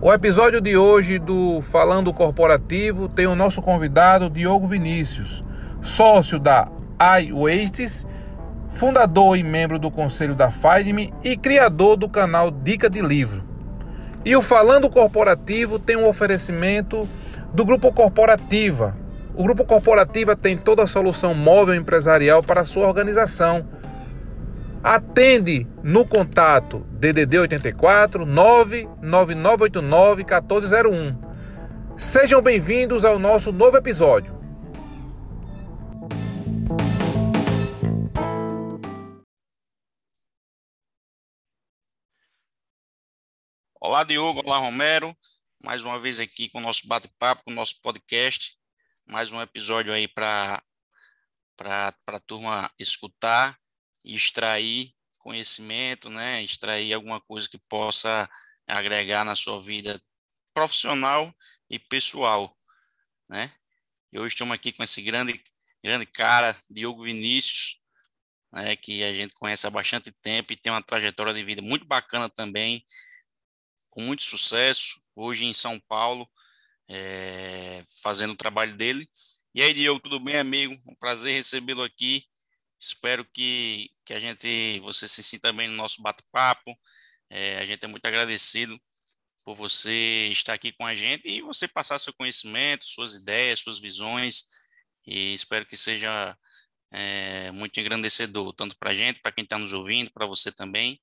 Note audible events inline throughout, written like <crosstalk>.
O episódio de hoje do Falando Corporativo tem o nosso convidado Diogo Vinícius, sócio da iWastes, fundador e membro do conselho da Findme e criador do canal Dica de Livro. E o Falando Corporativo tem um oferecimento do Grupo Corporativa. O Grupo Corporativa tem toda a solução móvel empresarial para a sua organização Atende no contato DDD 84 99989 1401. Sejam bem-vindos ao nosso novo episódio. Olá, Diogo. Olá, Romero. Mais uma vez aqui com o nosso bate-papo, com o nosso podcast. Mais um episódio aí para a turma escutar extrair conhecimento, né? Extrair alguma coisa que possa agregar na sua vida profissional e pessoal, né? E hoje estamos aqui com esse grande, grande cara, Diogo Vinícius, né? Que a gente conhece há bastante tempo e tem uma trajetória de vida muito bacana também, com muito sucesso, hoje em São Paulo, é, fazendo o trabalho dele. E aí, Diogo, tudo bem, amigo? Um prazer recebê-lo aqui. Espero que, que a gente, você se sinta bem no nosso bate-papo. É, a gente é muito agradecido por você estar aqui com a gente e você passar seu conhecimento, suas ideias, suas visões. E espero que seja é, muito engrandecedor, tanto para a gente, para quem está nos ouvindo, para você também.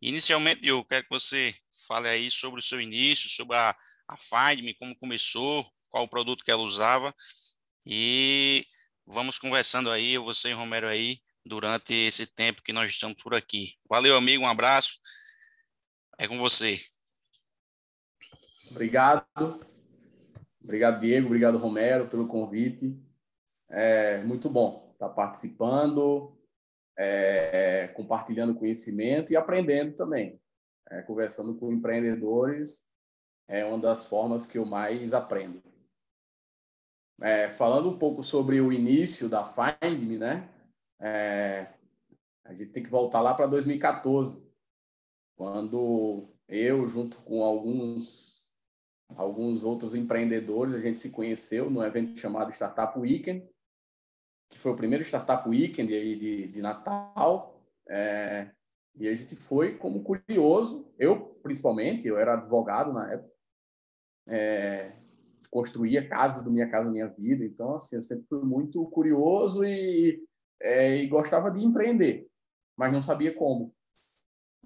Inicialmente, eu quero que você fale aí sobre o seu início, sobre a, a Findme, como começou, qual o produto que ela usava e vamos conversando aí, você e Romero aí, durante esse tempo que nós estamos por aqui. Valeu, amigo, um abraço. É com você. Obrigado. Obrigado, Diego. Obrigado, Romero, pelo convite. É muito bom estar participando, é, compartilhando conhecimento e aprendendo também. É, conversando com empreendedores é uma das formas que eu mais aprendo. É, falando um pouco sobre o início da Find né? É, a gente tem que voltar lá para 2014, quando eu, junto com alguns, alguns outros empreendedores, a gente se conheceu num evento chamado Startup Weekend, que foi o primeiro Startup Weekend aí de, de Natal. É, e a gente foi como curioso, eu principalmente, eu era advogado na época, é, construía casas do Minha Casa Minha Vida. Então, assim, eu sempre fui muito curioso e, é, e gostava de empreender, mas não sabia como.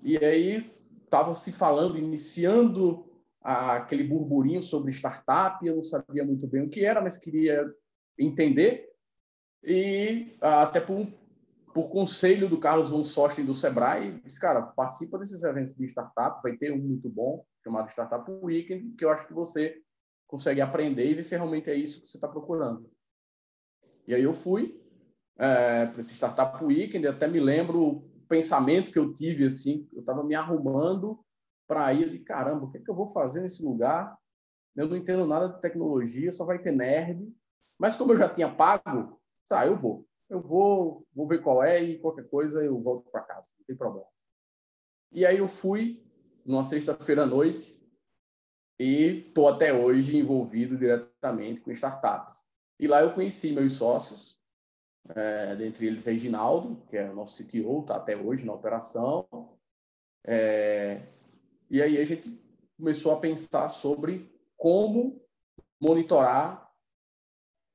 E aí estava se falando, iniciando aquele burburinho sobre startup, eu não sabia muito bem o que era, mas queria entender. E até por, por conselho do Carlos von Sosten do Sebrae, disse, cara, participa desses eventos de startup, vai ter um muito bom, chamado Startup Weekend, que eu acho que você consegue aprender e ver se realmente é isso que você está procurando. E aí eu fui é, para esse Startup Weekend, até me lembro o pensamento que eu tive, assim, eu estava me arrumando para ir, de caramba, o que, é que eu vou fazer nesse lugar? Eu não entendo nada de tecnologia, só vai ter nerd. Mas como eu já tinha pago, tá, eu vou. Eu vou, vou ver qual é e qualquer coisa eu volto para casa, não tem problema. E aí eu fui numa sexta-feira à noite, e estou até hoje envolvido diretamente com startups. E lá eu conheci meus sócios, é, dentre eles Reginaldo, que é o nosso CTO, está até hoje na operação. É, e aí a gente começou a pensar sobre como monitorar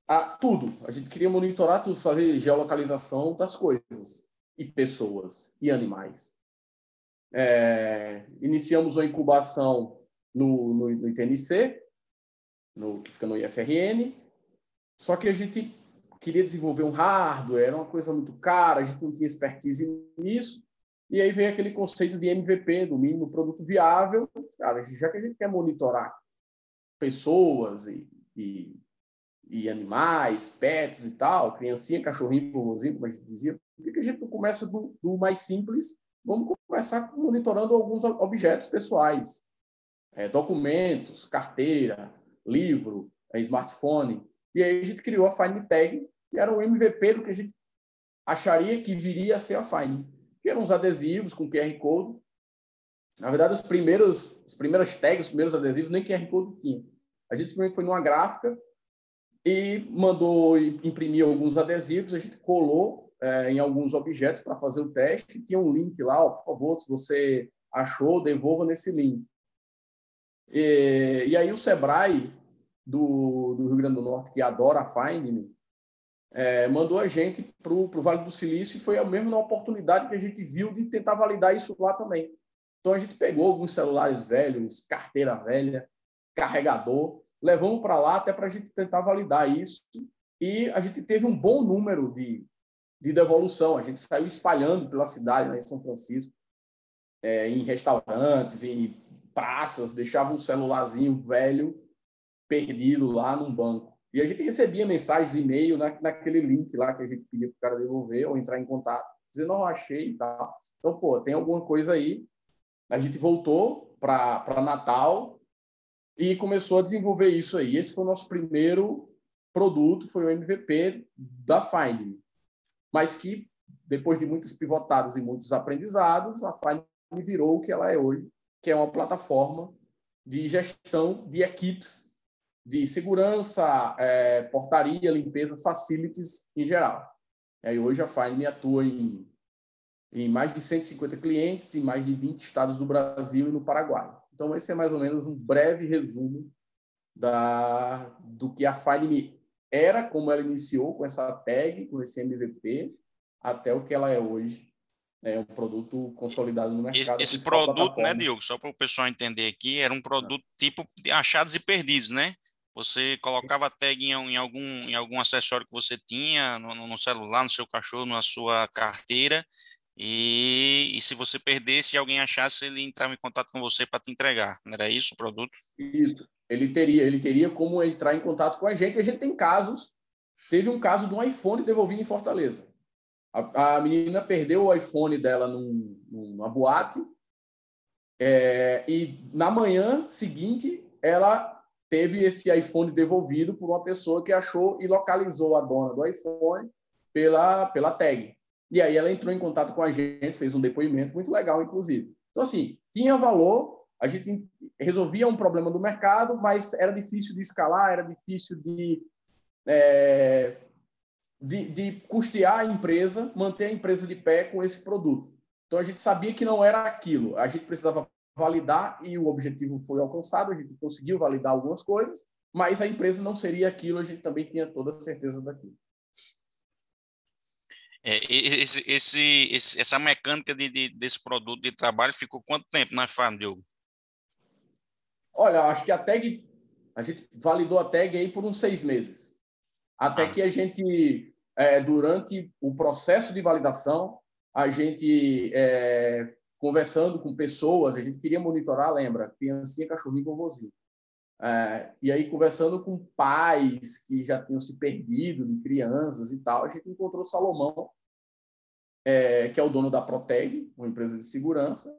a, tudo. A gente queria monitorar tudo, fazer geolocalização das coisas, e pessoas, e animais. É, iniciamos uma incubação no, no, no ITNC, no, que fica no IFRN, só que a gente queria desenvolver um hardware, era uma coisa muito cara, a gente não tinha expertise nisso, e aí veio aquele conceito de MVP, do mínimo produto viável. Cara, já que a gente quer monitorar pessoas e, e, e animais, pets e tal, criancinha, cachorrinho, vovozinho, como a gente dizia, por que a gente não começa do, do mais simples? Vamos começar monitorando alguns objetos pessoais é, documentos, carteira, livro, é, smartphone. E aí a gente criou a Fine Tag, que era o MVP do que a gente acharia que viria a ser a Fine, que eram uns adesivos com QR Code, Na verdade, os primeiros, os primeiros tags, os primeiros adesivos, nem QR Code tinha. A gente foi numa gráfica e mandou imprimir alguns adesivos, a gente colou é, em alguns objetos para fazer o teste. Tinha um link lá, ó, por favor, se você achou, devolva nesse link. E, e aí o Sebrae do, do, Rio Grande do Norte, que adora a Find Me, é, mandou a gente para o Vale do Silício e foi a mesma oportunidade que a gente viu de tentar validar isso lá também. Então a gente pegou alguns celulares velhos, carteira velha, carregador, levamos para lá até para a gente tentar validar isso e a gente teve um bom número de, de devolução. A gente saiu espalhando pela cidade, né, em São Francisco, é, em restaurantes, em praças, deixava um celularzinho velho perdido lá num banco. E a gente recebia mensagens, e-mail na, naquele link lá que a gente pedia para o cara devolver ou entrar em contato, dizendo, não, achei e tal. Então, pô, tem alguma coisa aí. A gente voltou para Natal e começou a desenvolver isso aí. Esse foi o nosso primeiro produto, foi o MVP da Find Mas que, depois de muitas pivotadas e muitos aprendizados, a Find virou o que ela é hoje, que é uma plataforma de gestão de equipes de segurança, é, portaria, limpeza, facilities em geral. E aí hoje a Fine atua em, em mais de 150 clientes em mais de 20 estados do Brasil e no Paraguai. Então esse é mais ou menos um breve resumo da, do que a Fine era, como ela iniciou com essa tag, com esse MVP, até o que ela é hoje, é um produto consolidado no mercado. Esse, produto, né, Diogo, só para o pessoal entender aqui, era um produto tipo achados e perdidos, né? Você colocava a tag em, em, algum, em algum acessório que você tinha, no, no, celular, no seu cachorro, na sua carteira, e, e, se você perdesse e alguém achasse, ele entrava em contato com você para te entregar. Não era isso o produto? Isso. Ele teria, ele teria como entrar em contato com a gente. A gente tem casos. Teve um caso de um iPhone devolvido em Fortaleza. A, a menina perdeu o iPhone dela num, numa boate é, e na manhã seguinte ela teve esse iPhone devolvido por uma pessoa que achou e localizou a dona do iPhone pela, pela tag. E aí ela entrou em contato com a gente, fez um depoimento muito legal, inclusive. Então, assim, tinha valor, a gente resolvia um problema do mercado, mas era difícil de escalar, era difícil de, é, de, de custear a empresa, manter a empresa de pé com esse produto. Então, a gente sabia que não era aquilo. A gente precisava validar e o objetivo foi alcançado, a gente conseguiu validar algumas coisas, mas a empresa não seria aquilo, a gente também tinha toda a certeza daquilo. É, esse, esse, esse, essa mecânica de, de, desse produto de trabalho ficou quanto tempo na farm, Diogo? Olha, acho que a tag, a gente validou a tag aí por uns seis meses. Até ah. que a gente, é, durante o processo de validação, a gente é, conversando com pessoas, a gente queria monitorar, lembra, criancinha, cachorrinho, vovozinho. É, e aí, conversando com pais que já tinham se perdido de crianças e tal, a gente encontrou Salomão, é, que é o dono da Proteg, uma empresa de segurança,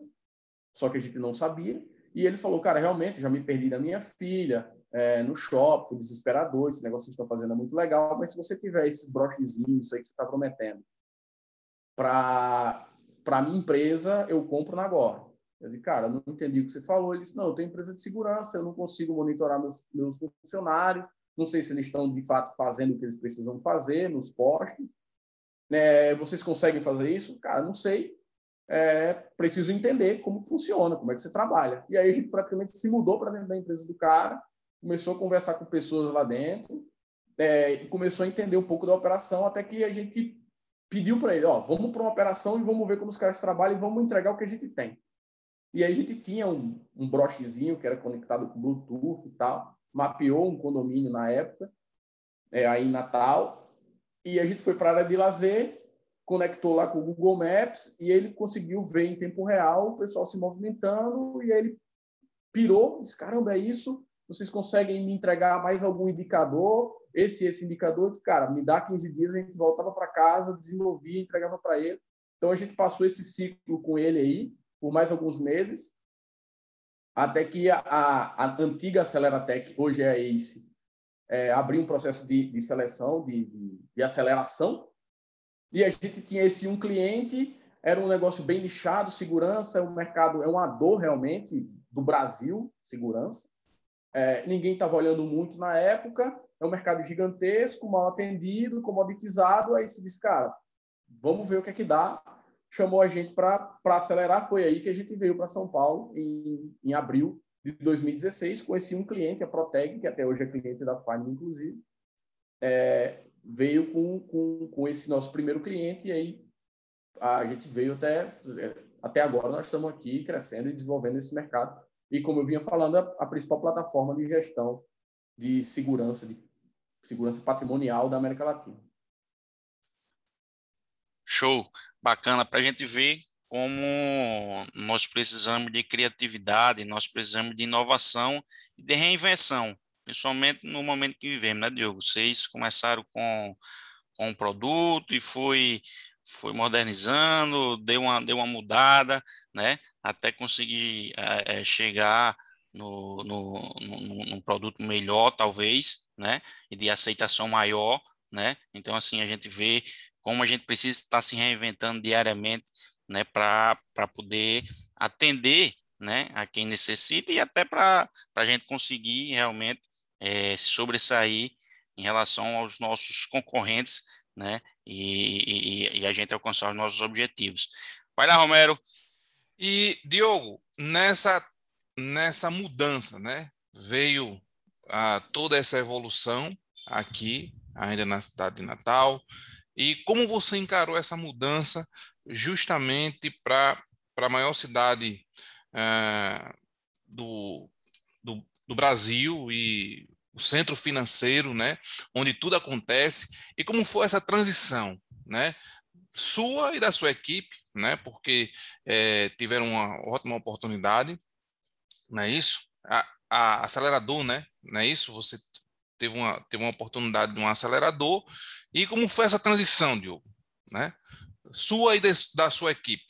só que a gente não sabia. E ele falou, cara, realmente, já me perdi da minha filha, é, no shopping, foi desesperador, esse negócio que estão fazendo é muito legal, mas se você tiver esses brochezinhos aí que você está prometendo para para minha empresa, eu compro na agora. Eu disse, cara, não entendi o que você falou. Ele disse, não, eu tenho empresa de segurança, eu não consigo monitorar meus, meus funcionários, não sei se eles estão, de fato, fazendo o que eles precisam fazer nos postos. É, vocês conseguem fazer isso? Cara, não sei. É, preciso entender como funciona, como é que você trabalha. E aí a gente praticamente se mudou para dentro da empresa do cara, começou a conversar com pessoas lá dentro, é, e começou a entender um pouco da operação, até que a gente pediu para ele, ó, vamos para uma operação e vamos ver como os caras trabalham e vamos entregar o que a gente tem. E aí a gente tinha um, um brochezinho que era conectado com Bluetooth e tal, mapeou um condomínio na época, é, aí em Natal, e a gente foi para a área de lazer, conectou lá com o Google Maps e ele conseguiu ver em tempo real o pessoal se movimentando e aí ele pirou, disse, caramba, é isso? Vocês conseguem me entregar mais algum indicador? esse esse indicador, cara, me dá 15 dias, a gente voltava para casa, desenvolvia, entregava para ele. Então a gente passou esse ciclo com ele aí por mais alguns meses, até que a, a antiga Aceleratec, hoje é a ACE, é, abriu um processo de, de seleção, de, de, de, aceleração, e a gente tinha esse um cliente, era um negócio bem nichado, segurança um mercado, é uma dor realmente do Brasil, segurança. É, ninguém estava olhando muito na época, é um mercado gigantesco, mal atendido, comoditizado, aí se diz, cara, vamos ver o que é que dá. Chamou a gente para acelerar, foi aí que a gente veio para São Paulo em, em abril de 2016, conheci um cliente, a Proteg, que até hoje é cliente da Fine, inclusive, é, veio com, com, com esse nosso primeiro cliente e aí a gente veio até, até agora, nós estamos aqui crescendo e desenvolvendo esse mercado. E como eu vinha falando, a, a principal plataforma de gestão de segurança, de segurança patrimonial da América Latina. Show, bacana para a gente ver como nós precisamos de criatividade, nós precisamos de inovação e de reinvenção, principalmente no momento que vivemos, né, Diogo? Vocês começaram com, com um produto e foi, foi modernizando, deu uma, deu uma mudada, né, até conseguir é, chegar no, no, no, num produto melhor, talvez, né, e de aceitação maior, né? Então, assim, a gente vê como a gente precisa estar se reinventando diariamente né, para poder atender né, a quem necessita e até para a gente conseguir realmente é, se sobressair em relação aos nossos concorrentes né, e, e, e, a gente alcançar os nossos objetivos. Vai lá, Romero. E, Diogo, nessa, nessa mudança, né, veio a, toda essa evolução aqui, ainda na cidade de Natal, e como você encarou essa mudança justamente para a maior cidade é, do, do, do Brasil e o centro financeiro, né, onde tudo acontece, e como foi essa transição, né, sua e da sua equipe, né, porque é, tiveram uma ótima oportunidade, não é isso? A, a acelerador, né, não é isso? Você teve uma, teve uma oportunidade de um acelerador, e como foi essa transição, Diogo, né? sua e de, da sua equipe?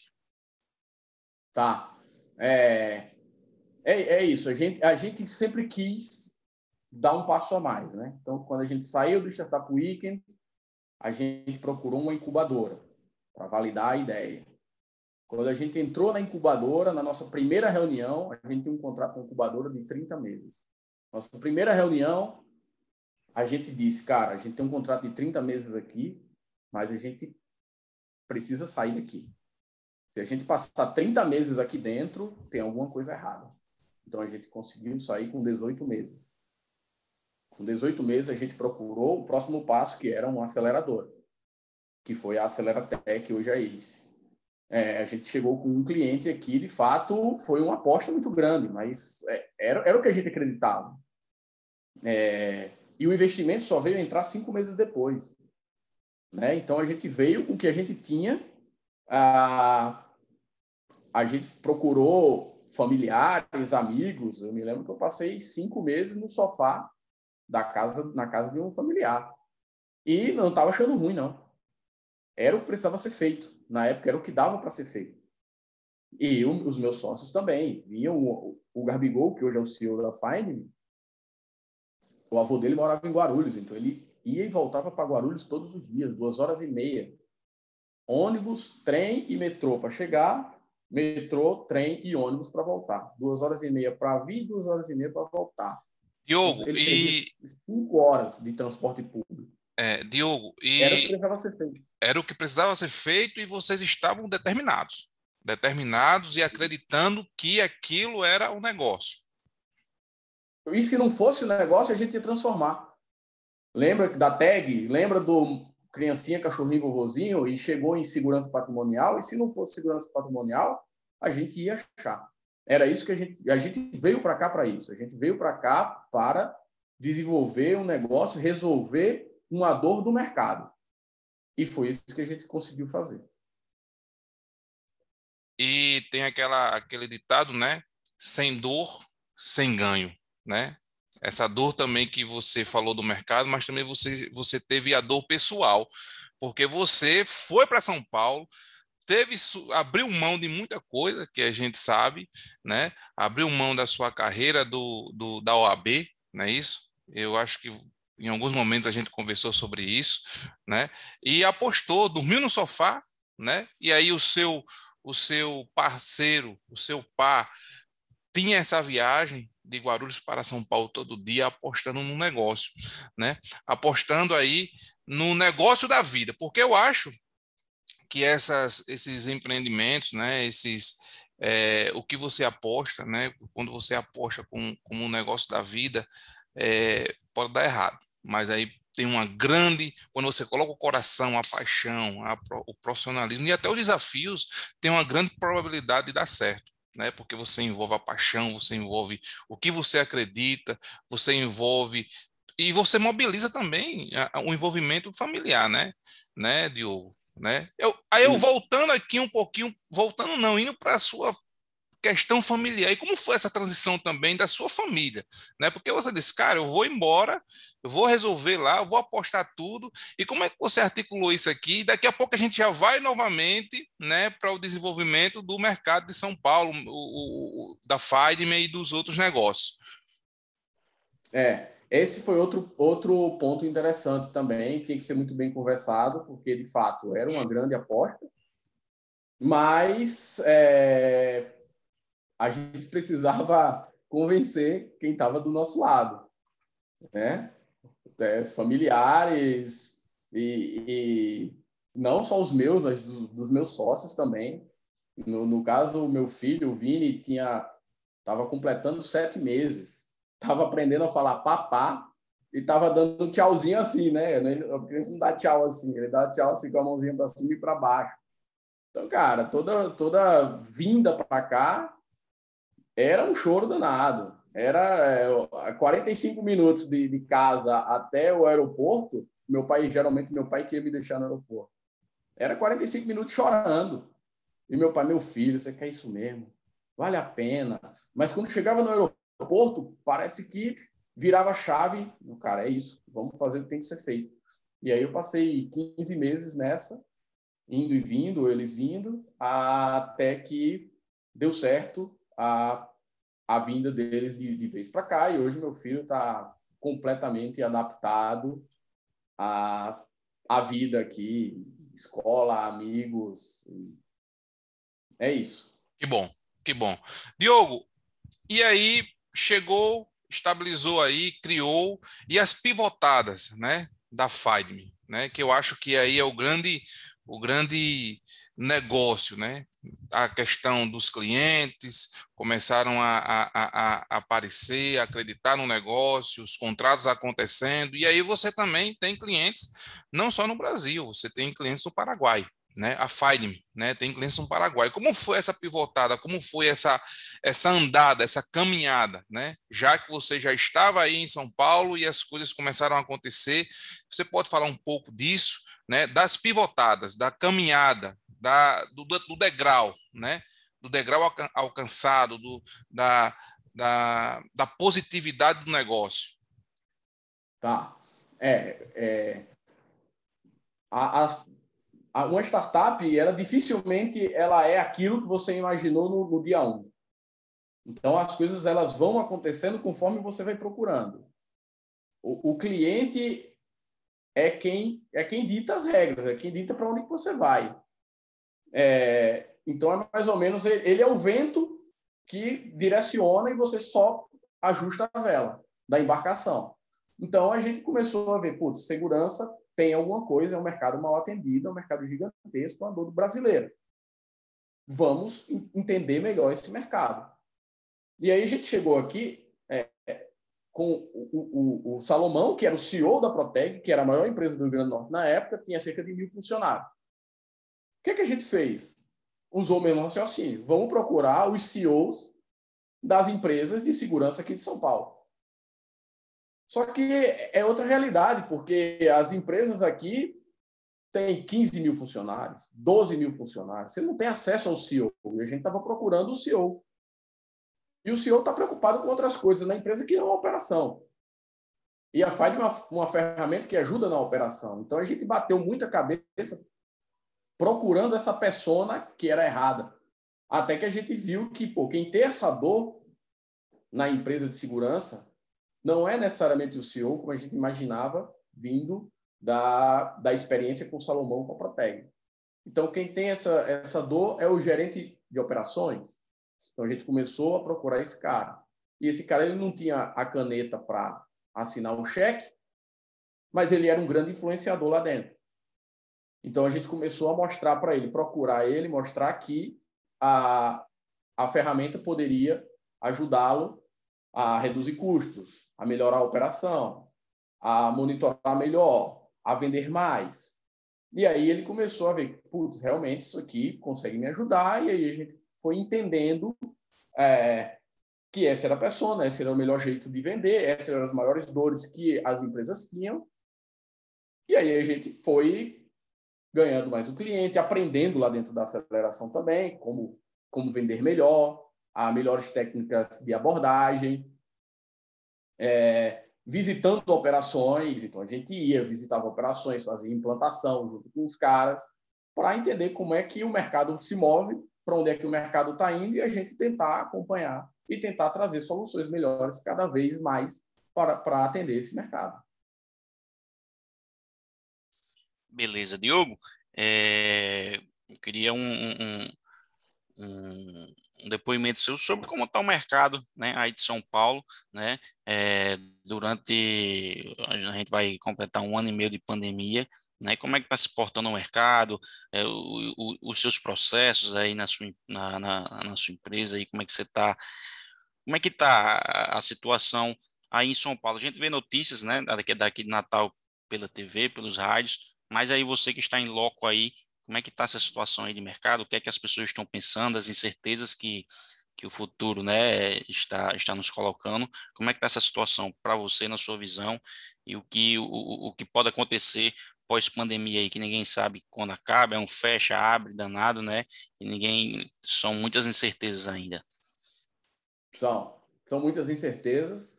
Tá. É, é, é, isso. A gente, a gente sempre quis dar um passo a mais, né? Então, quando a gente saiu do Startup Weekend, a gente procurou uma incubadora para validar a ideia. Quando a gente entrou na incubadora, na nossa primeira reunião, a gente tem um contrato com a incubadora de 30 meses. Nossa primeira reunião, a gente disse, cara, a gente tem um contrato de 30 meses aqui, mas a gente precisa sair daqui. Se a gente passar 30 meses aqui dentro, tem alguma coisa errada. Então a gente conseguiu sair com 18 meses. Com 18 meses a gente procurou o próximo passo, que era um acelerador, que foi a Aceleratec, hoje é ICE. É, a gente chegou com um cliente aqui, de fato, foi uma aposta muito grande, mas é, era, era o que a gente acreditava. É, e o investimento só veio entrar cinco meses depois. Né? Então, a gente veio com o que a gente tinha, a, a gente procurou familiares, amigos. Eu me lembro que eu passei cinco meses no sofá da casa, na casa de um familiar. E não estava achando ruim, não. Era o que precisava ser feito. Na época, era o que dava para ser feito. E eu, os meus sócios também. Vinham o, o Garbigol, que hoje é o CEO da Fine, o avô dele morava em Guarulhos, então ele ia e voltava para Guarulhos todos os dias, duas horas e meia. Ônibus, trem e metrô para chegar, metrô, trem e ônibus para voltar. Duas horas e meia para vir, duas horas e meia para voltar. Diogo, Ele e... Cinco horas de transporte público. É, Diogo, e... Era o que precisava ser feito. Era o que precisava ser feito e vocês estavam determinados. Determinados e acreditando que aquilo era o negócio. E se não fosse o negócio, a gente ia transformar. Lembra da tag? Lembra do criancinha, cachorrinho, vovozinho e chegou em segurança patrimonial? E se não fosse segurança patrimonial, a gente ia achar. Era isso que a gente a gente veio para cá para isso. A gente veio para cá para desenvolver um negócio, resolver uma dor do mercado. E foi isso que a gente conseguiu fazer. E tem aquela aquele ditado, né? Sem dor, sem ganho, né? essa dor também que você falou do mercado, mas também você, você teve a dor pessoal, porque você foi para São Paulo, teve abriu mão de muita coisa que a gente sabe, né? Abriu mão da sua carreira do, do da OAB, não é isso? Eu acho que em alguns momentos a gente conversou sobre isso, né? E apostou, dormiu no sofá, né? E aí o seu o seu parceiro, o seu par tinha essa viagem de Guarulhos para São Paulo todo dia apostando no negócio, né? Apostando aí no negócio da vida, porque eu acho que essas, esses empreendimentos, né? Esses é, o que você aposta, né? Quando você aposta com, como um negócio da vida, é, pode dar errado, mas aí tem uma grande, quando você coloca o coração, a paixão, a, o profissionalismo e até os desafios, tem uma grande probabilidade de dar certo. Né? Porque você envolve a paixão, você envolve o que você acredita, você envolve e você mobiliza também o envolvimento familiar, né, né, Diogo, né? Eu, aí eu voltando aqui um pouquinho, voltando não, indo para a sua questão familiar. E como foi essa transição também da sua família? Né? Porque você disse, cara, eu vou embora, eu vou resolver lá, eu vou apostar tudo. E como é que você articulou isso aqui? Daqui a pouco a gente já vai novamente né, para o desenvolvimento do mercado de São Paulo, o, o da Fidme e dos outros negócios. É, esse foi outro, outro ponto interessante também, tem que ser muito bem conversado, porque de fato era uma grande aposta, mas é, a gente precisava convencer quem estava do nosso lado, né? É, familiares e, e, não só os meus, mas dos, dos meus sócios também. No, no, caso, o meu filho, o Vini, tinha estava completando sete meses, estava aprendendo a falar papá e estava dando um tchauzinho assim, né? A criança não dá tchau assim, ele dá tchau assim com a mãozinha para cima e para baixo. Então, cara, toda toda vinda para cá era um choro danado. Era é, 45 minutos de, de casa até o aeroporto. Meu pai, geralmente, meu pai queria me deixar no aeroporto. Era 45 minutos chorando. E meu pai, meu filho, você quer isso mesmo? Vale a pena. Mas quando chegava no aeroporto, parece que virava chave. Cara, é isso. Vamos fazer o que tem que ser feito. E aí eu passei 15 meses nessa, indo e vindo, eles vindo, até que deu certo a, a vinda deles de, de vez para cá. E hoje meu filho está completamente adaptado à, à vida aqui, escola, amigos. É isso. Que bom, que bom. Diogo, e aí chegou, estabilizou aí, criou, e as pivotadas, né, da FIDME, né, que eu acho que aí é o grande, o grande negócio, né? A questão dos clientes começaram a, a, a, aparecer, a acreditar no negócio, os contratos acontecendo, e aí você também tem clientes não só no Brasil, você tem clientes no Paraguai, né? A Fidme, né? Tem clientes no Paraguai. Como foi essa pivotada? Como foi essa essa andada, essa caminhada, né? Já que você já estava aí em São Paulo e as coisas começaram a acontecer, você pode falar um pouco disso? né, das pivotadas, da caminhada, da, do, do degrau, né, do degrau alcançado, do, da, da, da positividade do negócio. Tá. É, é a, a, a, uma startup, ela dificilmente ela é aquilo que você imaginou no, no dia 1. Um. Então, as coisas elas vão acontecendo conforme você vai procurando. O, o cliente é quem é quem dita as regras, é quem dita para onde você vai. É, então é mais ou menos ele é o vento que direciona e você só ajusta a vela da embarcação. Então a gente começou a ver, putz, segurança tem alguma coisa, é um mercado mal atendido, é um mercado gigantesco, a dor do brasileiro. Vamos entender melhor esse mercado. E aí a gente chegou aqui com o, o, o, Salomão, que era o CEO da Proteg, que era a maior empresa do Rio Grande do Norte na época, tinha cerca de mil funcionários. Que, que a gente fez? Usou o mesmo raciocínio. Vamos procurar os CEOs das empresas de segurança aqui de São Paulo. Só que é outra realidade, porque as empresas aqui têm 15 mil funcionários, 12 mil funcionários. Você não tem acesso ao CEO. E a gente estava procurando o CEO. E o CEO está preocupado com outras coisas na empresa que não é operação. E a FIDE é uma, uma ferramenta que ajuda na operação. Então a gente bateu muita cabeça procurando essa persona que era errada. Até que a gente viu que pô, quem tem essa dor na empresa de segurança não é necessariamente o CEO, como a gente imaginava, vindo da, da experiência com o Salomão com a Proteg. Então, quem tem essa, essa dor é o gerente de operações. Então, a gente começou a procurar esse cara. E esse cara ele não tinha a caneta para assinar o cheque, mas ele era um grande influenciador lá dentro. Então, a gente começou a mostrar para ele, procurar ele, mostrar que a, a ferramenta poderia ajudá-lo a reduzir custos, a melhorar a operação, a monitorar melhor, a vender mais. E aí ele começou a ver, putz, realmente isso aqui consegue me ajudar, e aí a gente foi entendendo é, que essa era a persona, esse era o melhor jeito de vender, essas eram as maiores dores que as empresas tinham. E aí a gente foi ganhando mais o cliente, aprendendo lá dentro da aceleração também, como, como vender melhor, a melhores técnicas de abordagem, é, visitando operações. Então, a gente ia, visitava operações, fazia implantação junto com os caras, para entender como é que o mercado se move, para onde é que o mercado está indo, e a gente tentar acompanhar e tentar trazer soluções melhores cada vez mais para, para atender esse mercado. Beleza, Diogo. É, eu queria um, um, um, um depoimento seu sobre como está o mercado né, aí de São Paulo, né, é, durante, a gente vai completar um ano e meio de pandemia, né, como é que está se portando o mercado, é, o, o, os seus processos aí na sua, na, na, na sua empresa, aí, como é que você está, como é que está a, situação aí em São Paulo? A gente vê notícias, né, daqui, daqui de Natal pela TV, pelos rádios, mas aí você que está em loco aí, como é que está essa situação aí de mercado? O que é que as pessoas estão pensando, as incertezas que, que o futuro né, está, está nos colocando? Como é que está essa situação para você, na sua visão, e o que, o, o que pode acontecer pós-pandemia aí, que ninguém sabe quando acaba, é um fecha, abre, danado, né? E ninguém. São muitas incertezas ainda. São. São muitas incertezas.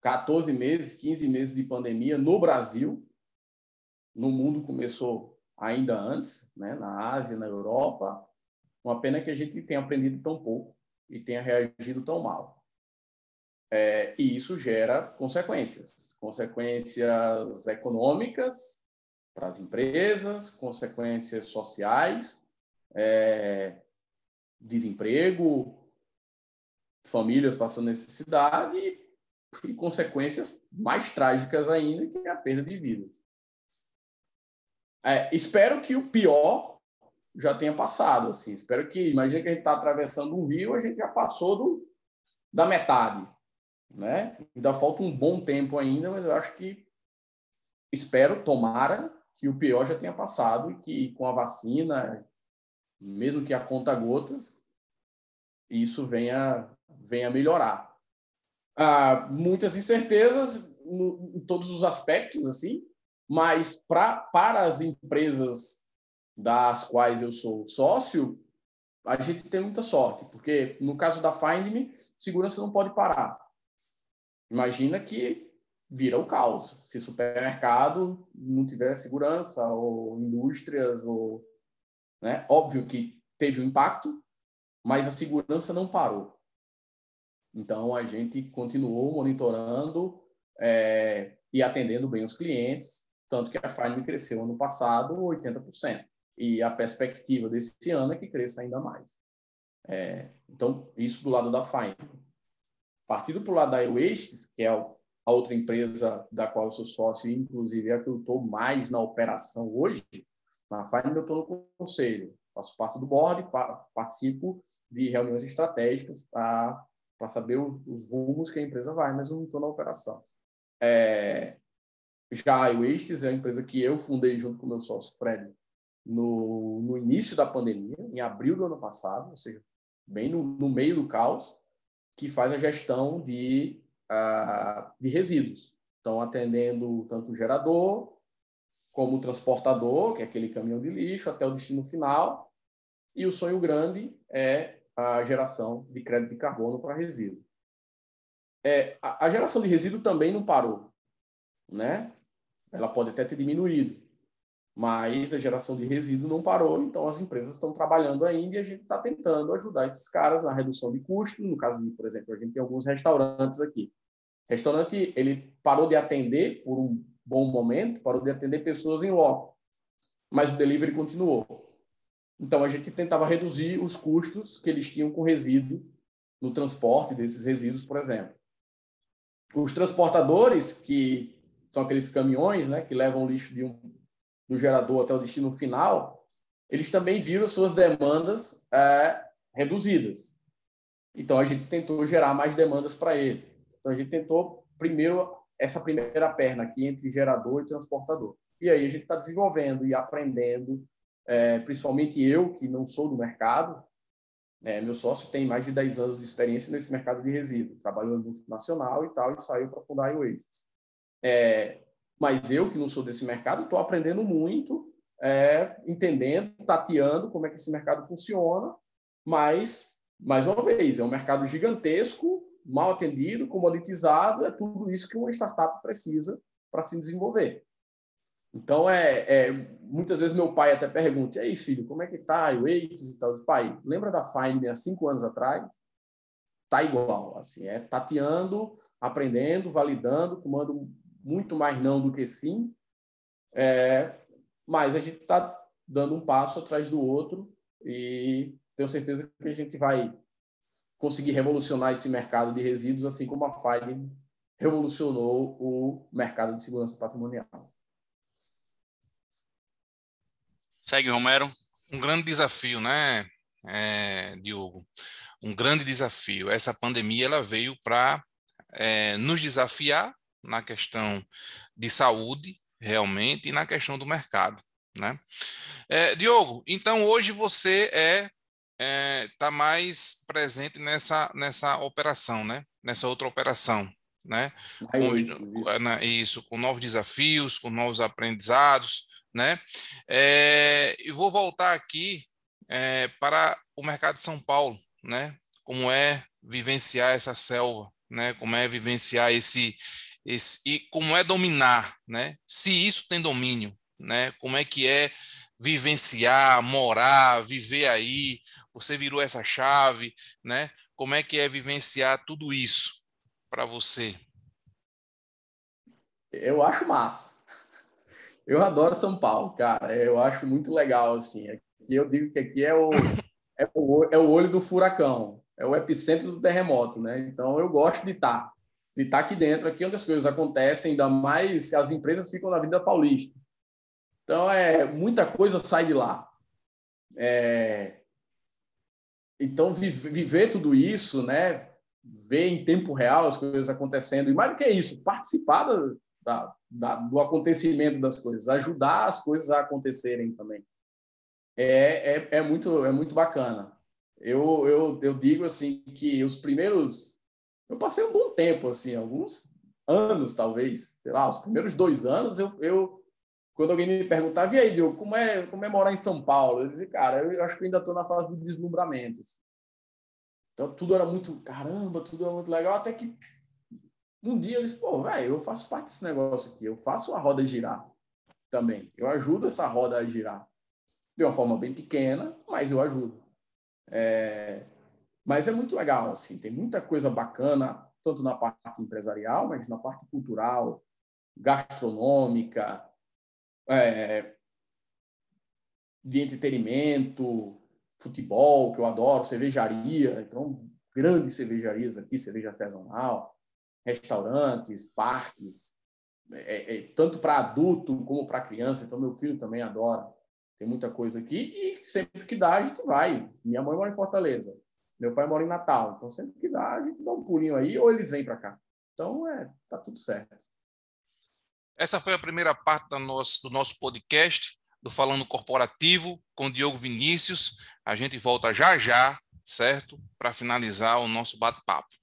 14 meses, 15 meses de pandemia no Brasil. No mundo começou ainda antes, né, na Ásia, na Europa. Uma pena que a gente tenha aprendido tão pouco e tenha reagido tão mal. É, e isso gera consequências, consequências econômicas para as empresas, consequências sociais, é, desemprego, famílias passando necessidade e, consequências mais trágicas ainda, que é a perda de vidas. É, espero que o pior já tenha passado. Assim. Espero que, imagina que a gente está atravessando um rio, a gente já passou do, da metade. Né? Ainda falta um bom tempo ainda, mas eu acho que espero, tomara, que o pior já tenha passado e que com a vacina, mesmo que a conta gotas, isso venha, venha melhorar. Ah, muitas incertezas no, em todos os aspectos, assim, mas pra, para as empresas das quais eu sou sócio, a gente tem muita sorte, porque no caso da FindMe, segurança não pode parar. Imagina que vira o caos. Se supermercado não tiver segurança, ou indústrias, ou. Né? Óbvio que teve um impacto, mas a segurança não parou. Então, a gente continuou monitorando é, e atendendo bem os clientes, tanto que a Farm cresceu ano passado 80%. E a perspectiva desse ano é que cresça ainda mais. É, então, isso do lado da Fine. Partindo para o lado da Wastes, que é a outra empresa da qual eu sou sócio, inclusive é a que eu estou mais na operação hoje, na Fine eu estou no conselho. Faço parte do board, participo de reuniões estratégicas para saber os, os, rumos que a empresa vai, mas eu não estou na operação. É, já a iWastes é a empresa que eu fundei junto com meu sócio Fred no, no início da pandemia, em abril do ano passado, ou seja, bem no, no meio do caos, que faz a gestão de, uh, de resíduos. Então, atendendo tanto o gerador como o transportador, que é aquele caminhão de lixo, até o destino final. E o sonho grande é a geração de crédito de carbono para resíduo. É, a, a geração de resíduo também não parou. Né? Ela pode até ter diminuído, mas a geração de resíduo não parou, então as empresas estão trabalhando ainda e a gente está tentando ajudar esses caras na redução de custo. No caso de, por exemplo, a gente tem alguns restaurantes aqui. Restaurante ele parou de atender por um bom momento, parou de atender pessoas em loco. mas o delivery continuou. Então a gente tentava reduzir os custos que eles tinham com resíduo no transporte desses resíduos, por exemplo. Os transportadores, que são aqueles caminhões, né, que levam o lixo um, do gerador até o destino final, eles também viram suas demandas é, reduzidas. Então a gente tentou gerar mais demandas para ele. Então a gente tentou primeiro essa primeira perna aqui entre gerador e transportador. E aí a gente está desenvolvendo e aprendendo, é, principalmente eu, que não sou do mercado, é, meu sócio tem mais de 10 anos de experiência nesse mercado de resíduo, trabalhou no multinacional e tal, e saiu para fundar a Oasis. É, mas eu, que não sou desse mercado, estou aprendendo muito, é, entendendo, tateando como é que esse mercado funciona, mas, mais uma vez, é um mercado gigantesco, mal atendido, comoditizado, é tudo isso que uma startup precisa para se desenvolver. Então, é, é, muitas vezes meu pai até pergunta, e aí, filho, como é que tá o Waze e tal? Pai, lembra da Find há cinco anos atrás? Tá igual, assim, é tateando, aprendendo, validando, tomando muito mais não do que sim, é, mas a gente está dando um passo atrás do outro e tenho certeza que a gente vai conseguir revolucionar esse mercado de resíduos, assim como a Find revolucionou o mercado de segurança patrimonial. Segue, Romero. Um grande desafio, né, é, Diogo? Um grande desafio. Essa pandemia ela veio para é, nos desafiar na questão de saúde, realmente, e na questão do mercado, né? É, Diogo, então hoje você é está é, mais presente nessa nessa operação, né? Nessa outra operação, né? Com, isso. Né, isso, com novos desafios, com novos aprendizados, né? É, e vou voltar aqui é, para o mercado de São Paulo, né? Como é vivenciar essa selva, né? Como é vivenciar esse, esse e como é dominar, né? Se isso tem domínio, né? Como é que é vivenciar, morar, viver aí? Você virou essa chave, né? Como é que é vivenciar tudo isso para você? Eu acho massa. <laughs> Eu adoro São Paulo, cara. Eu acho muito legal, assim. Aqui eu digo que aqui é o, <laughs> é o, é o olho do furacão, é o epicentro do terremoto, né? Então eu gosto de estar, de estar aqui dentro, aqui onde as coisas acontecem, ainda mais as empresas ficam na vida paulista. Então é muita coisa sai de lá. É, então viver tudo isso, né? Ver em tempo real as coisas acontecendo e mais do que isso, participar da, da, do acontecimento das coisas, ajudar as coisas a acontecerem também. É, é, é, muito, é muito bacana. Eu, eu, eu digo assim que os primeiros. Eu passei um bom tempo, assim, alguns anos talvez, sei lá, os primeiros dois anos, eu, eu quando alguém me perguntava, e aí, Diogo, como é, como é morar em São Paulo? Eu dizia, cara, eu acho que eu ainda estou na fase do deslumbramento. Então, tudo era muito, caramba, tudo era muito legal, até que um dia eles, pô, velho, eu faço parte desse negócio aqui, eu faço a roda girar também. Eu ajudo essa roda a girar. De uma forma bem pequena, mas eu ajudo. É... Mas é muito legal, assim, tem muita coisa bacana, tanto na parte empresarial, mas na parte cultural, gastronômica, é... de entretenimento, futebol, que eu adoro, cervejaria, então, grandes cervejarias aqui, cerveja artesanal restaurantes, parques, é, é, tanto para adulto como para criança. Então, meu filho também adora. Tem muita coisa aqui e sempre que dá, a gente vai. Minha mãe mora em Fortaleza, meu pai mora em Natal. Então, sempre que dá, a gente dá um pulinho aí ou eles vêm para cá. Então, é, tá tudo certo. Essa foi a primeira parte do nosso, do nosso podcast, do Falando Corporativo, com Diogo Vinícius. A gente volta já já, certo? Para finalizar o nosso bate-papo.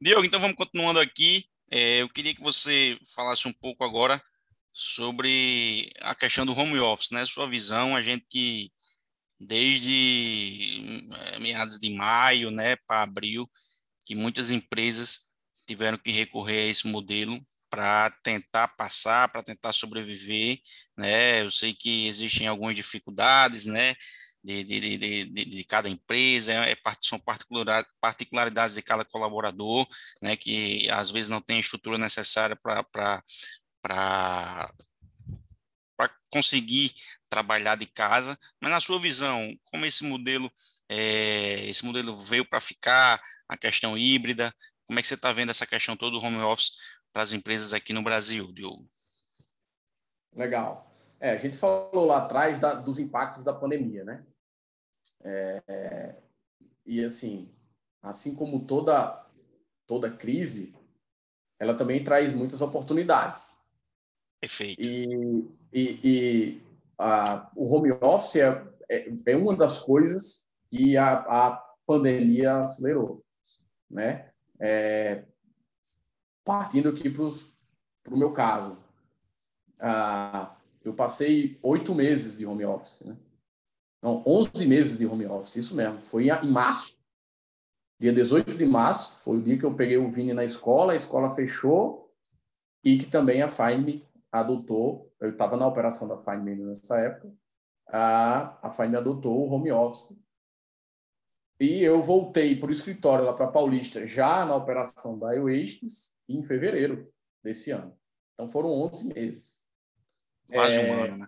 Diogo, então vamos continuando aqui. É, eu queria que você falasse um pouco agora sobre a questão do home office, né? Sua visão, a gente que desde é, meados de maio, né, para abril, que muitas empresas tiveram que recorrer a esse modelo para tentar passar, para tentar sobreviver, né? Eu sei que existem algumas dificuldades, né, de, de, de, de, cada empresa, é, são particularidades de cada colaborador, né, que às vezes não tem a estrutura necessária para conseguir trabalhar de casa, mas na sua visão, como esse modelo, é, esse modelo veio para ficar, a questão híbrida, como é que você está vendo essa questão toda do home office para as empresas aqui no Brasil, Diogo? Legal. É, a gente falou lá atrás da, dos impactos da pandemia, né? É, e assim, assim como toda toda crise, ela também traz muitas oportunidades. Perfeito. E, e, e a, o home office é, é, é, uma das coisas que a, a pandemia acelerou, né? É, partindo aqui para o meu caso, ah, eu passei oito meses de home office, né? Não, 11 meses de home office, isso mesmo. Foi em março, dia 18 de março, foi o dia que eu peguei o Vini na escola, a escola fechou e que também a Fine adotou, eu estava na operação da Fine nessa época, a, a Fine adotou o home office. E eu voltei para o escritório lá para Paulista, já na operação da iWastes, em fevereiro desse ano. Então foram 11 meses. Quase é, um ano, né?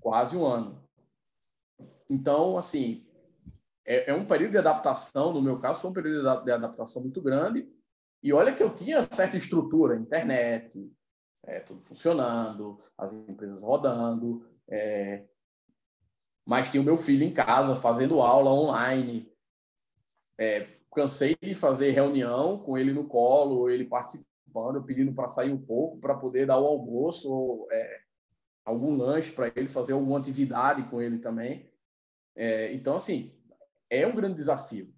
Quase um ano. Então, assim, é, é, um período de adaptação, no meu caso, foi um período de adaptação muito grande. E olha que eu tinha certa estrutura, internet, é, tudo funcionando, as empresas rodando, é, mas tinha o meu filho em casa fazendo aula online. É, cansei de fazer reunião com ele no colo, ele participando, pedindo para sair um pouco para poder dar o almoço, ou, é, algum lanche para ele, fazer alguma atividade com ele também. É, então, assim, é um grande desafio.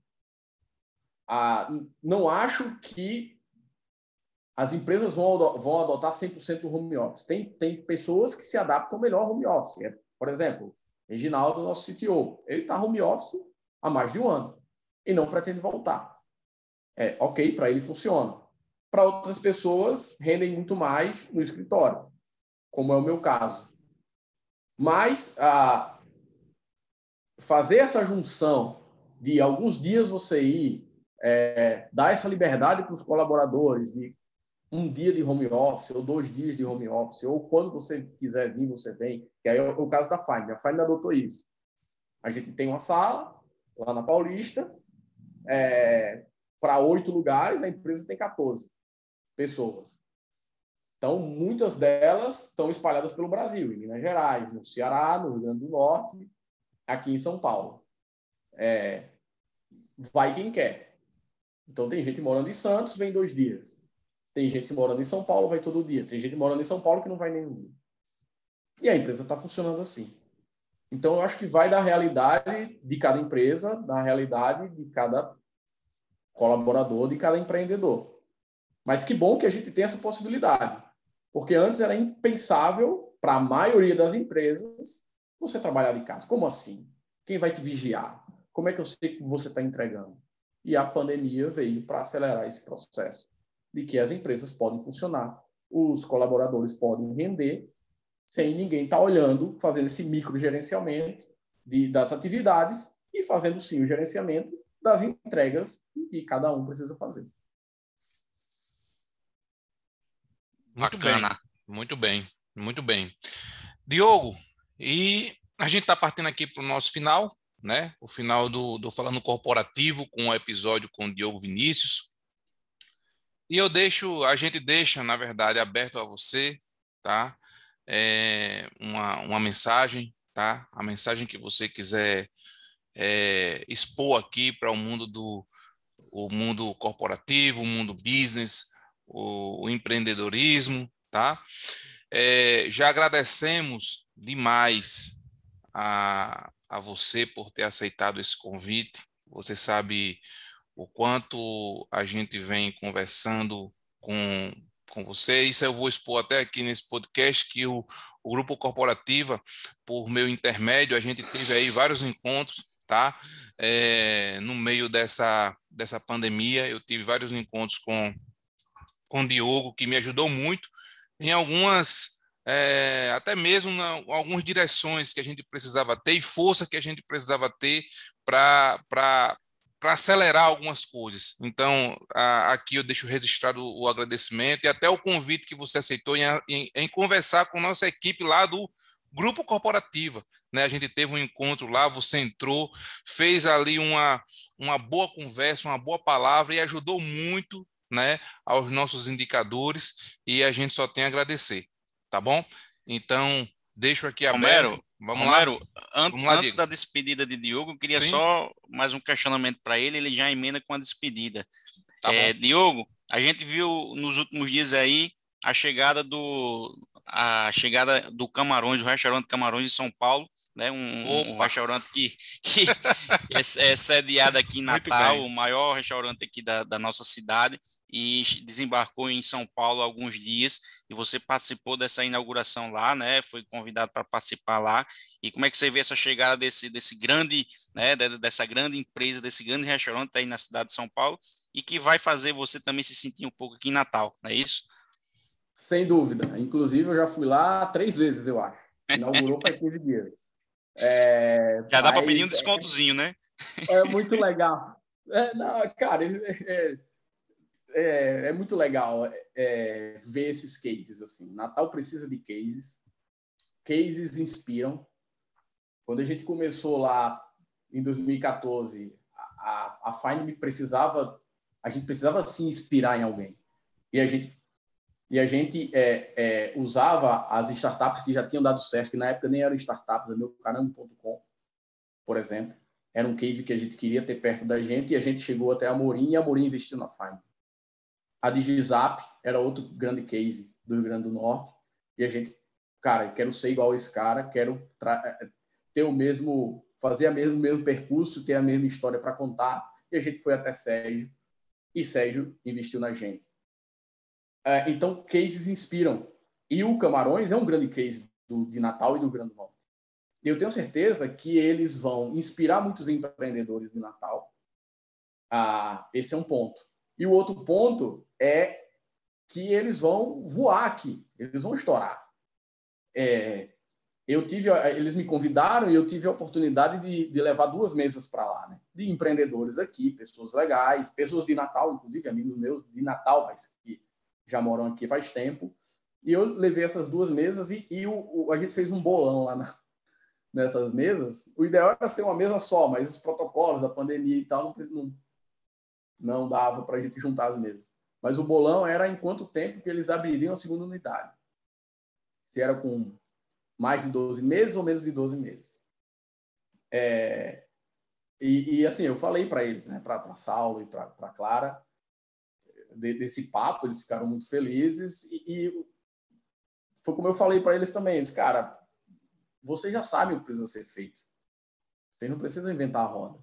Não acho que as empresas vão, vão adotar 100% do home office. Tem, tem pessoas que se adaptam melhor ao home office. É, por exemplo, Reginaldo, nosso CTO, ele está home office há mais de um ano e não pretende voltar. É, ok, para ele funciona. Para outras pessoas, rendem muito mais no escritório, como é o meu caso. Mas ah, fazer essa junção de alguns dias você ir, é, dar essa liberdade para os colaboradores de um dia de home office ou dois dias de home office, ou quando você quiser vir, você vem. Que aí é o caso da Fine. A Fine adotou isso. A gente tem uma sala lá na Paulista, é, para oito lugares, a empresa tem 14 pessoas. Então, muitas delas estão espalhadas pelo Brasil, em Minas Gerais, no Ceará, no Rio Grande do Norte, aqui em São Paulo. É, vai quem quer. Então, tem gente morando em Santos, vem dois dias. Tem gente morando em São Paulo, vai todo dia. Tem gente morando em São Paulo que não vai nenhum dia. E a empresa está funcionando assim. Então, eu acho que vai da realidade de cada empresa, da realidade de cada colaborador, de cada empreendedor. Mas que bom que a gente tem essa possibilidade. Porque antes era impensável para a maioria das empresas você trabalhar de casa. Como assim? Quem vai te vigiar? Como é que eu sei que você está entregando? E a pandemia veio para acelerar esse processo de que as empresas podem funcionar, os colaboradores podem render sem ninguém estar tá olhando, fazendo esse micro gerenciamento de, das atividades e fazendo sim o gerenciamento das entregas que cada um precisa fazer. Muito Bacana. bem, muito bem, muito bem. Diogo, e a gente está partindo aqui para o nosso final, né? O final do, do Falando Corporativo, com o episódio com o Diogo Vinícius. E eu deixo, a gente deixa, na verdade, aberto a você, tá? É, uma, uma mensagem, tá? A mensagem que você quiser é, expor aqui para o mundo do o mundo corporativo, o mundo business, o, o empreendedorismo, tá? É, já agradecemos demais a, a você por ter aceitado esse convite. Você sabe o quanto a gente vem conversando com, com você. Isso eu vou expor até aqui nesse podcast, que o, o Grupo Corporativa, por meu intermédio, a gente teve aí vários encontros, tá? É, no meio dessa, dessa pandemia, eu tive vários encontros com, com o Diogo, que me ajudou muito em algumas é, até mesmo na, algumas direções que a gente precisava ter e força que a gente precisava ter para acelerar algumas coisas. Então, a, aqui eu deixo registrado o, o, agradecimento e até o convite que você aceitou em, em, em conversar com nossa equipe lá do Grupo Corporativa. Né? A gente teve um encontro lá, você entrou, fez ali uma, uma boa conversa, uma boa palavra e ajudou muito né, aos nossos indicadores e a gente só tem a agradecer, tá bom? Então, deixo aqui Romero, aberto. Vamos Romero, lá. antes, Vamos lá, antes da despedida de Diogo, eu queria Sim. só mais um questionamento para ele, ele já emenda com a despedida. Tá é, Diogo, a gente viu nos últimos dias aí a chegada do a chegada do Camarões, do restaurante Camarões de São Paulo, né? Um, um restaurante que, que é, é, sediado aqui em Natal, o maior restaurante aqui da, da nossa cidade, e desembarcou em São Paulo há alguns dias. E você participou dessa inauguração lá, né? Foi convidado para participar lá. E como é que você vê essa chegada desse, desse grande, né? Dessa grande empresa, desse grande restaurante aí na cidade de São Paulo, e que vai fazer você também se sentir um pouco aqui em Natal, não é isso? Sem dúvida. Inclusive, eu já fui lá três vezes, eu acho. Inaugurou faz 15 dias. É, Já dá para pedir um descontozinho, né? É muito legal. É, não, cara, é, é, é muito legal é, ver esses cases assim. Natal precisa de cases. Cases inspiram. Quando a gente começou lá em 2014, a, a Find precisava, a gente precisava se inspirar em alguém. E a gente e a gente é, é, usava as startups que já tinham dado certo, que na época nem eram startups, é meu caramba.com, por exemplo. Era um case que a gente queria ter perto da gente e a gente chegou até a Morim e a Morim investiu na Fine. A Digizap era outro grande case do Rio Grande do Norte e a gente, cara, quero ser igual a esse cara, quero é, ter o mesmo, fazer o mesmo, mesmo percurso, ter a mesma história para contar. E a gente foi até Sérgio e Sérgio investiu na gente. É, então, cases inspiram. E o Camarões é um grande case do, de Natal e do Grande Norte. Eu tenho certeza que eles vão inspirar muitos empreendedores de Natal. Ah, esse é um ponto. E o outro ponto é que eles vão voar aqui, eles vão estourar. É, eu tive, eles me convidaram e eu tive a oportunidade de, de levar duas mesas para lá, né? De empreendedores aqui, pessoas legais, pessoas de Natal, inclusive amigos meus de Natal, mas que já moram aqui faz tempo. E eu levei essas duas mesas e, e o, o, a gente fez um bolão lá na, nessas mesas. O ideal era ser uma mesa só, mas os protocolos da pandemia e tal não, não, dava para a gente juntar as mesas. Mas o bolão era em quanto tempo que eles abririam a segunda unidade. Se era com mais de 12 meses ou menos de 12 meses. É, e, e, assim, eu falei para eles, né, para Saulo e para Clara, de, desse papo, eles ficaram muito felizes e, e foi como eu falei para eles também, eles, cara, vocês já sabem o que precisa ser feito. Vocês não precisam inventar a roda.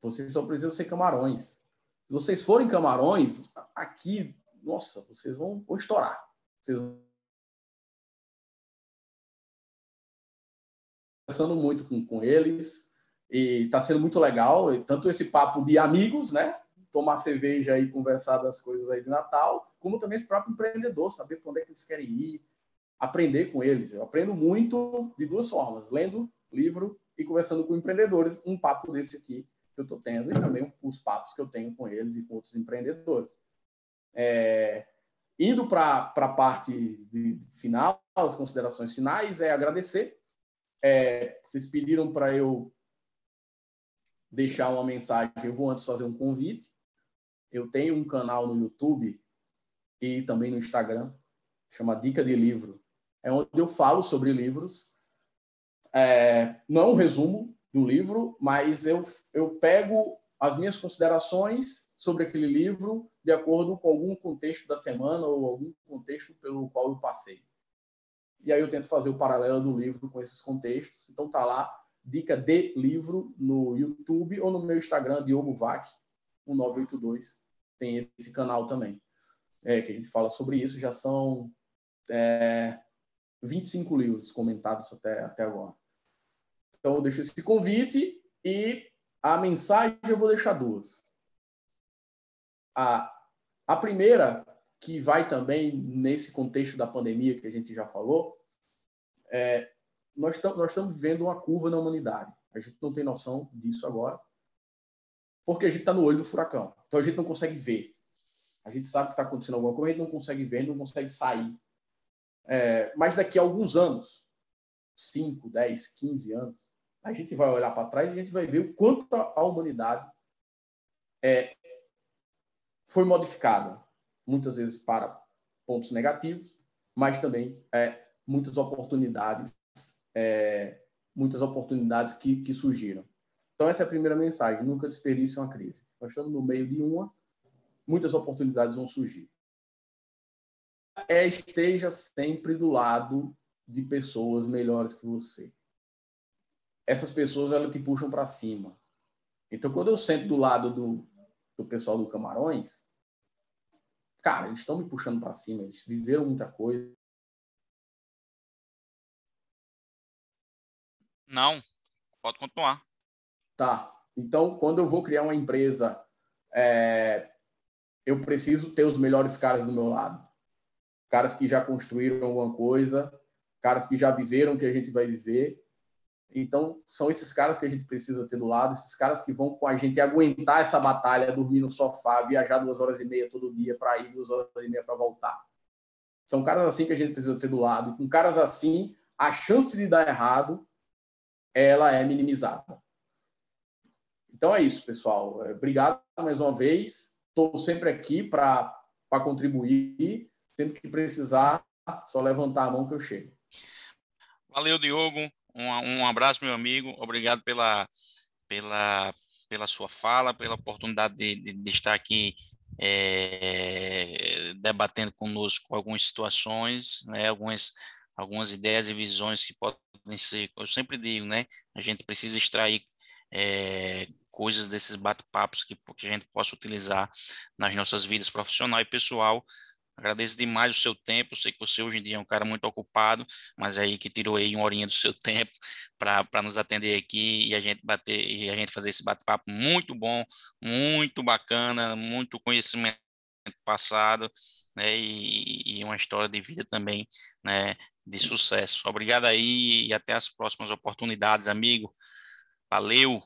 Vocês só precisam ser camarões. Se vocês forem camarões, aqui, nossa, vocês vão, vão estourar. Vocês conversando muito com, com eles e está sendo muito legal, tanto esse papo de amigos, né? Tomar cerveja e conversar das coisas aí de Natal, como também esse próprio empreendedor, saber para onde é que eles querem ir, aprender com eles. Eu aprendo muito de duas formas, lendo livro e conversando com empreendedores, um papo desse aqui que eu estou tendo, e também os papos que eu tenho com eles e com outros empreendedores. É, indo para a parte de, final, as considerações finais, é agradecer. É, vocês pediram para eu deixar uma mensagem, eu vou antes fazer um convite eu tenho um canal no YouTube e também no Instagram, chama Dica de Livro. É onde eu falo sobre livros. É, não um resumo do livro, mas eu, eu pego as minhas considerações sobre aquele livro de acordo com algum contexto da semana ou algum contexto pelo qual eu passei. E aí eu tento fazer o paralelo do livro com esses contextos. Então tá lá, dica de livro no YouTube ou no meu Instagram, Diogo Vac, 1982 tem esse canal também, é, que a gente fala sobre isso. Já são é, 25 livros comentados até, até agora. Então, eu deixo esse convite e a mensagem eu vou deixar duas. A, a primeira que vai também nesse contexto da pandemia que a gente já falou, é, nós, nós estamos vivendo uma curva na humanidade. A gente não tem noção disso agora, porque a gente está no olho do furacão. Então a gente não consegue ver. A gente sabe que está acontecendo alguma coisa, a gente não consegue ver, não consegue sair. É, mas daqui a alguns anos, 5, 10, 15 anos, a gente vai olhar para trás e a gente vai ver o quanto a humanidade é, foi modificada, muitas vezes para pontos negativos, mas também é, muitas oportunidades, é, muitas oportunidades que, que surgiram. Então essa é a primeira mensagem: nunca desperdice uma crise. Nós estamos no meio de uma, muitas oportunidades vão surgir. É, esteja sempre do lado de pessoas melhores que você. Essas pessoas elas te puxam para cima. Então, quando eu sento do lado do, do pessoal do Camarões, cara, eles estão me puxando para cima, eles viveram muita coisa. Não, pode continuar. Tá. Então, quando eu vou criar uma empresa, é, eu preciso ter os melhores caras do meu lado. Caras que já construíram alguma coisa, caras que já viveram o que a gente vai viver então, são esses caras que a gente precisa ter do lado, esses caras que vão com a gente aguentar essa batalha, dormir no sofá, viajar duas horas e meia todo dia para ir duas horas e meia para voltar. São caras assim que a gente precisa ter do lado. Com caras assim, a chance de dar errado, ela é minimizada. Então é isso, pessoal. É, obrigado mais uma vez. Estou sempre aqui para contribuir. Sempre que precisar, só levantar a mão que eu chego. Valeu, Diogo. Um, um abraço, meu amigo. Obrigado pela, pela, pela sua fala, pela oportunidade de, de, de estar aqui é, debatendo conosco algumas situações, né, algumas, algumas ideias e visões que podem ser, eu sempre digo, né, a gente precisa extrair é, coisas desses bate-papos que, que a gente possa utilizar nas nossas vidas profissional e pessoal Agradeço demais o seu tempo. sei que você hoje em dia é um cara muito ocupado, mas aí que tirou aí uma horinha do seu <laughs> tempo para nos atender aqui e a gente bater e a gente fazer esse bate-papo muito bom, muito bacana, muito conhecimento passado, né? E, e, uma história de vida também, né? De sucesso. Obrigado aí e até as próximas oportunidades, amigo. Valeu.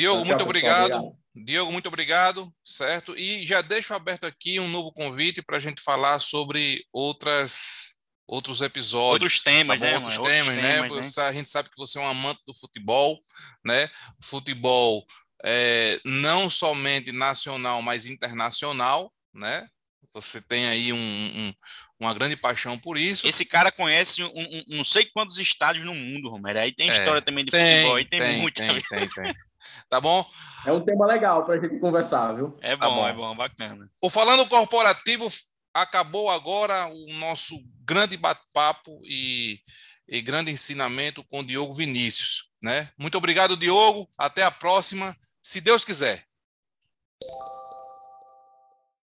Diogo, muito obrigado. obrigado. Diogo, muito obrigado, certo? E já deixo aberto aqui um novo convite para a gente falar sobre outras outros episódios. Outros temas, tá né? Outros, outros temas, né? temas, né? A gente sabe que você é um amante do futebol, né? Futebol é, não somente nacional, mas internacional, né? Você tem aí um, um, uma grande paixão por isso. Esse cara conhece um, um, não sei quantos estádios no mundo, Romero. Aí tem é, história também de tem, futebol, aí tem, tem muito. Tem, tem, tem. Tá bom? É um tema legal para a gente conversar, viu? É tá bom, tá bom, é bom, bacana. O Falando Corporativo acabou agora o nosso grande bate-papo e, e grande ensinamento com Diogo Vinícius, né? Muito obrigado, Diogo. Até a próxima, se Deus quiser.